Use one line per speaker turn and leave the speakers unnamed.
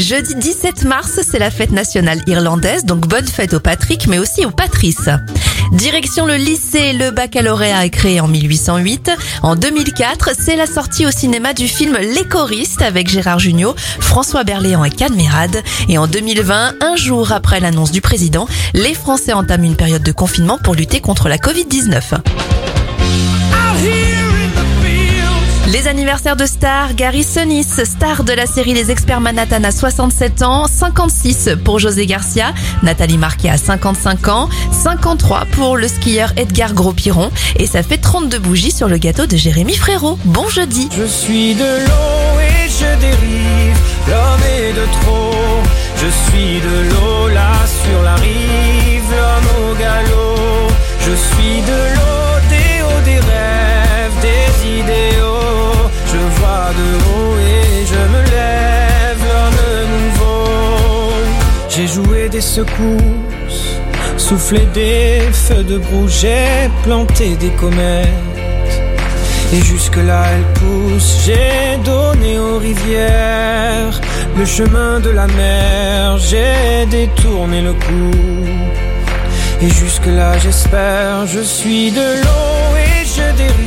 Jeudi 17 mars, c'est la fête nationale irlandaise, donc bonne fête aux Patrick, mais aussi aux Patrice. Direction le lycée, le baccalauréat est créé en 1808. En 2004, c'est la sortie au cinéma du film Les choristes avec Gérard Jugnot, François Berléand et Canmerade. Et en 2020, un jour après l'annonce du président, les Français entament une période de confinement pour lutter contre la Covid-19. Les anniversaires de stars, Gary Sonis, star de la série Les Experts Manhattan à 67 ans, 56 pour José Garcia, Nathalie Marquet à 55 ans, 53 pour le skieur Edgar Gros-Piron et ça fait 32 bougies sur le gâteau de Jérémy Frérot. Bon jeudi
Je suis de l'eau et je dérive, l'homme est de trop. Je suis de l'eau de et je me lève, l'homme nouveau. J'ai joué des secousses, soufflé des feux de proue, j'ai planté des comètes. Et jusque-là elle pousse, j'ai donné aux rivières le chemin de la mer, j'ai détourné le coup. Et jusque-là j'espère, je suis de l'eau et je dérive,